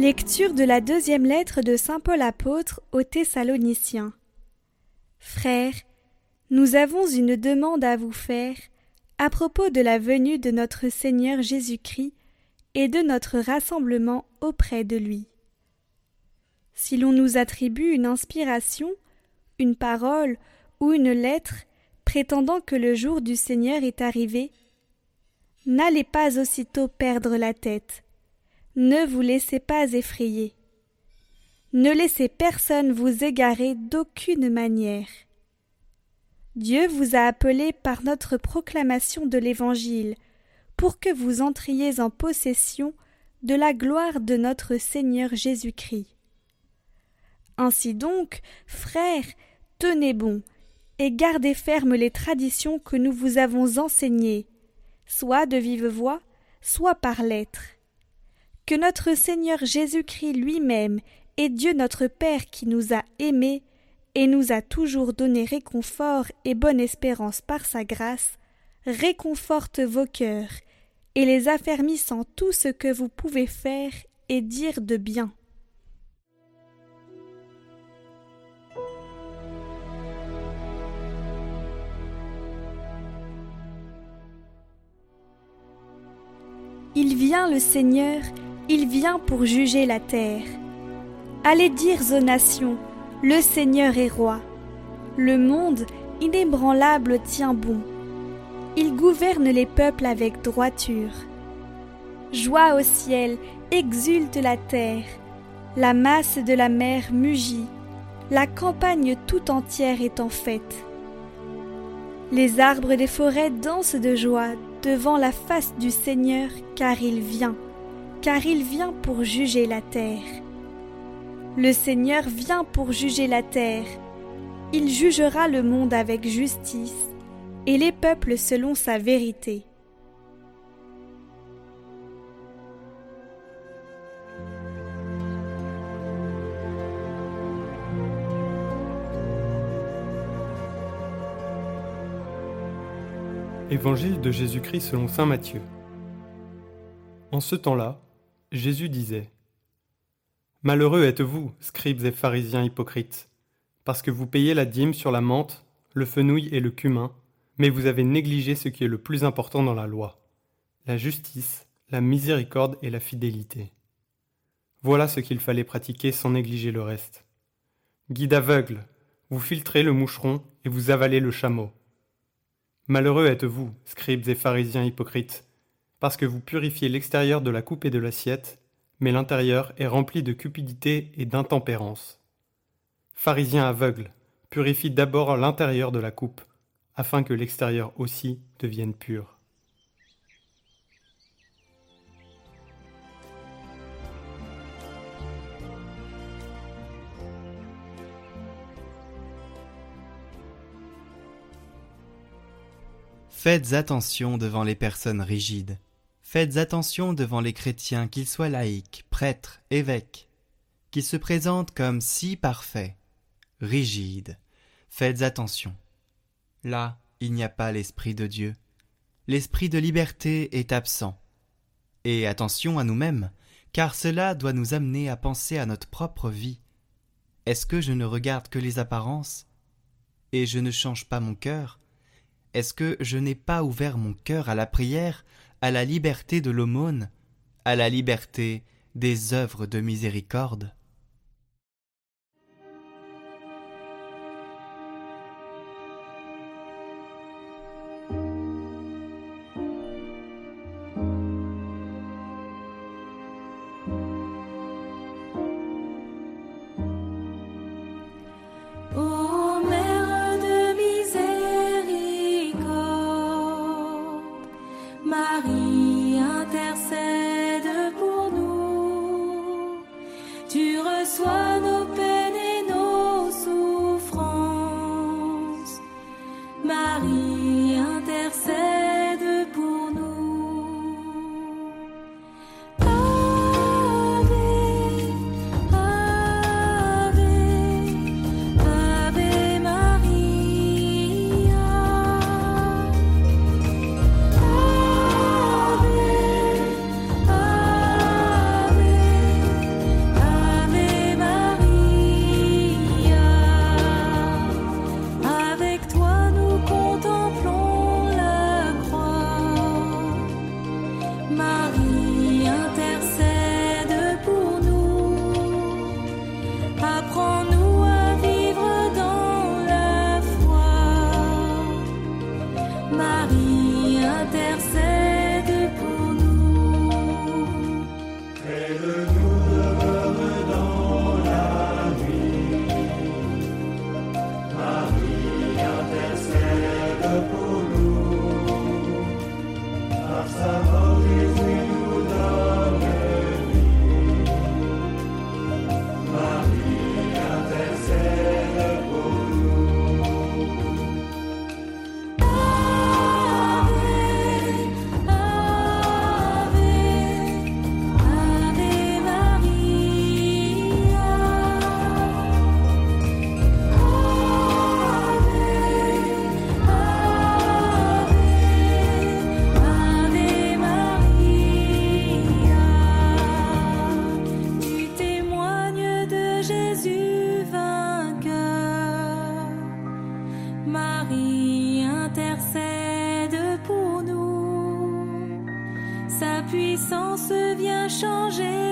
Lecture de la deuxième lettre de Saint Paul apôtre aux Thessaloniciens. Frères, nous avons une demande à vous faire à propos de la venue de notre Seigneur Jésus-Christ et de notre rassemblement auprès de lui. Si l'on nous attribue une inspiration, une parole ou une lettre prétendant que le jour du Seigneur est arrivé, n'allez pas aussitôt perdre la tête ne vous laissez pas effrayer. Ne laissez personne vous égarer d'aucune manière. Dieu vous a appelé par notre proclamation de l'Évangile pour que vous entriez en possession de la gloire de notre Seigneur Jésus-Christ. Ainsi donc, frères, tenez bon et gardez ferme les traditions que nous vous avons enseignées, soit de vive voix, soit par lettres que notre Seigneur Jésus-Christ lui-même et Dieu notre Père qui nous a aimés et nous a toujours donné réconfort et bonne espérance par sa grâce, réconforte vos cœurs et les affermisse en tout ce que vous pouvez faire et dire de bien. Il vient le Seigneur il vient pour juger la terre. Allez dire aux nations, le Seigneur est roi. Le monde, inébranlable, tient bon. Il gouverne les peuples avec droiture. Joie au ciel, exulte la terre. La masse de la mer mugit. La campagne tout entière est en fête. Les arbres des forêts dansent de joie devant la face du Seigneur, car il vient car il vient pour juger la terre. Le Seigneur vient pour juger la terre. Il jugera le monde avec justice et les peuples selon sa vérité. Évangile de Jésus-Christ selon Saint Matthieu. En ce temps-là, Jésus disait Malheureux êtes-vous, scribes et pharisiens hypocrites, parce que vous payez la dîme sur la menthe, le fenouil et le cumin, mais vous avez négligé ce qui est le plus important dans la loi la justice, la miséricorde et la fidélité. Voilà ce qu'il fallait pratiquer sans négliger le reste. Guide aveugle, vous filtrez le moucheron et vous avalez le chameau. Malheureux êtes-vous, scribes et pharisiens hypocrites, parce que vous purifiez l'extérieur de la coupe et de l'assiette, mais l'intérieur est rempli de cupidité et d'intempérance. Pharisien aveugle, purifie d'abord l'intérieur de la coupe, afin que l'extérieur aussi devienne pur. Faites attention devant les personnes rigides Faites attention devant les chrétiens, qu'ils soient laïcs, prêtres, évêques, qui se présentent comme si parfaits, rigides. Faites attention. Là, il n'y a pas l'Esprit de Dieu. L'Esprit de liberté est absent. Et attention à nous-mêmes, car cela doit nous amener à penser à notre propre vie. Est-ce que je ne regarde que les apparences Et je ne change pas mon cœur? Est-ce que je n'ai pas ouvert mon cœur à la prière à la liberté de l'aumône, à la liberté des œuvres de miséricorde. Marie intercède. Puissance vient changer